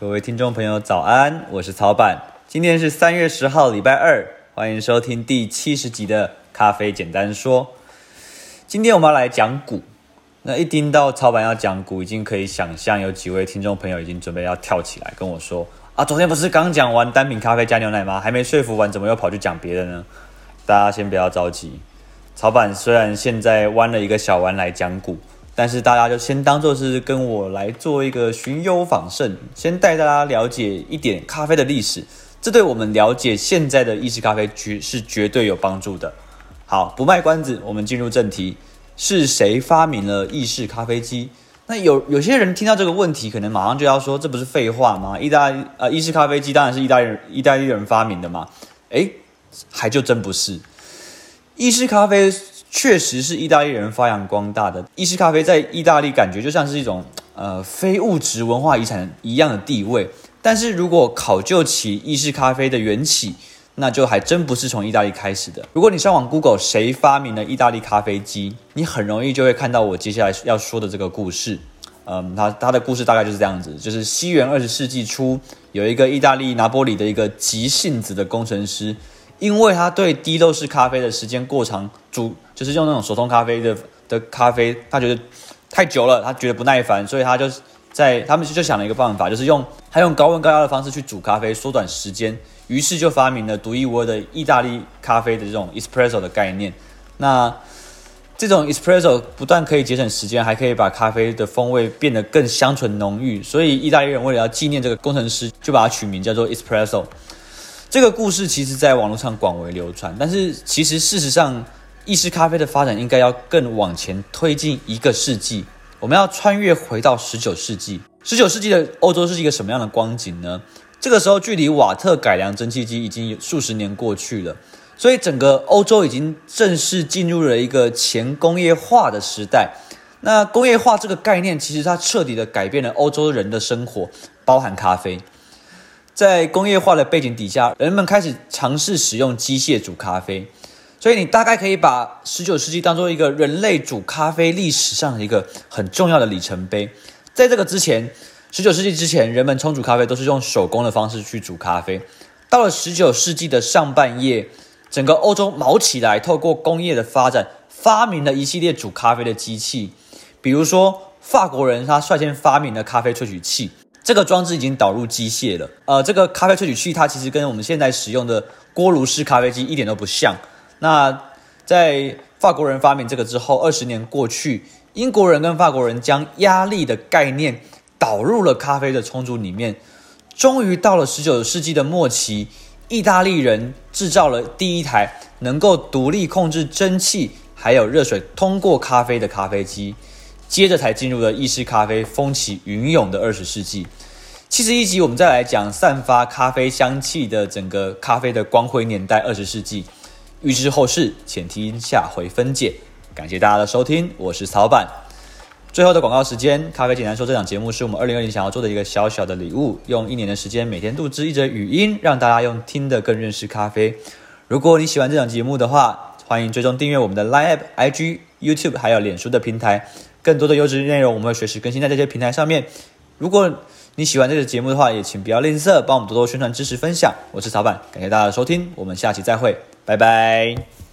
各位听众朋友，早安！我是曹板，今天是三月十号，礼拜二，欢迎收听第七十集的《咖啡简单说》。今天我们要来讲股。那一听到曹板要讲股，已经可以想象有几位听众朋友已经准备要跳起来跟我说：“啊，昨天不是刚讲完单品咖啡加牛奶吗？还没说服完，怎么又跑去讲别的呢？”大家先不要着急，曹板虽然现在弯了一个小弯来讲股。但是大家就先当做是跟我来做一个寻幽访胜，先带大家了解一点咖啡的历史，这对我们了解现在的意式咖啡绝是绝对有帮助的。好，不卖关子，我们进入正题，是谁发明了意式咖啡机？那有有些人听到这个问题，可能马上就要说，这不是废话吗？意大利呃，意式咖啡机当然是意大利人意大利人发明的嘛？诶，还就真不是，意式咖啡。确实是意大利人发扬光大的意式咖啡，在意大利感觉就像是一种呃非物质文化遗产一样的地位。但是如果考究起意式咖啡的缘起，那就还真不是从意大利开始的。如果你上网 Google 谁发明了意大利咖啡机，你很容易就会看到我接下来要说的这个故事。嗯，他他的故事大概就是这样子，就是西元二十世纪初，有一个意大利拿波里的一个急性子的工程师。因为他对滴漏式咖啡的时间过长，煮就是用那种手冲咖啡的的咖啡，他觉得太久了，他觉得不耐烦，所以他就在他们就想了一个办法，就是用他用高温高压的方式去煮咖啡，缩短时间，于是就发明了独一无二的意大利咖啡的这种 espresso 的概念。那这种 espresso 不但可以节省时间，还可以把咖啡的风味变得更香醇浓郁，所以意大利人为了要纪念这个工程师，就把它取名叫做 espresso。这个故事其实在网络上广为流传，但是其实事实上，意式咖啡的发展应该要更往前推进一个世纪。我们要穿越回到十九世纪，十九世纪的欧洲是一个什么样的光景呢？这个时候距离瓦特改良蒸汽机已经有数十年过去了，所以整个欧洲已经正式进入了一个前工业化的时代。那工业化这个概念，其实它彻底的改变了欧洲人的生活，包含咖啡。在工业化的背景底下，人们开始尝试使用机械煮咖啡，所以你大概可以把十九世纪当做一个人类煮咖啡历史上的一个很重要的里程碑。在这个之前，十九世纪之前，人们冲煮咖啡都是用手工的方式去煮咖啡。到了十九世纪的上半叶，整个欧洲卯起来，透过工业的发展，发明了一系列煮咖啡的机器，比如说法国人他率先发明了咖啡萃取器。这个装置已经导入机械了，呃，这个咖啡萃取器它其实跟我们现在使用的锅炉式咖啡机一点都不像。那在法国人发明这个之后，二十年过去，英国人跟法国人将压力的概念导入了咖啡的冲煮里面。终于到了十九世纪的末期，意大利人制造了第一台能够独立控制蒸汽还有热水通过咖啡的咖啡机。接着才进入了意式咖啡风起云涌的二十世纪。七十一集，我们再来讲散发咖啡香气的整个咖啡的光辉年代——二十世纪。预知后事，请听下回分解。感谢大家的收听，我是曹板。最后的广告时间，咖啡简单说，这档节目是我们二零二零想要做的一个小小的礼物，用一年的时间每天录制一则语音，让大家用听的更认识咖啡。如果你喜欢这档节目的话，欢迎追踪订阅我们的 Line、IG、YouTube 还有脸书的平台。更多的优质内容，我们会随时更新在这些平台上面。如果你喜欢这个节目的话，也请不要吝啬，帮我们多多宣传、支持、分享。我是曹板，感谢大家的收听，我们下期再会，拜拜。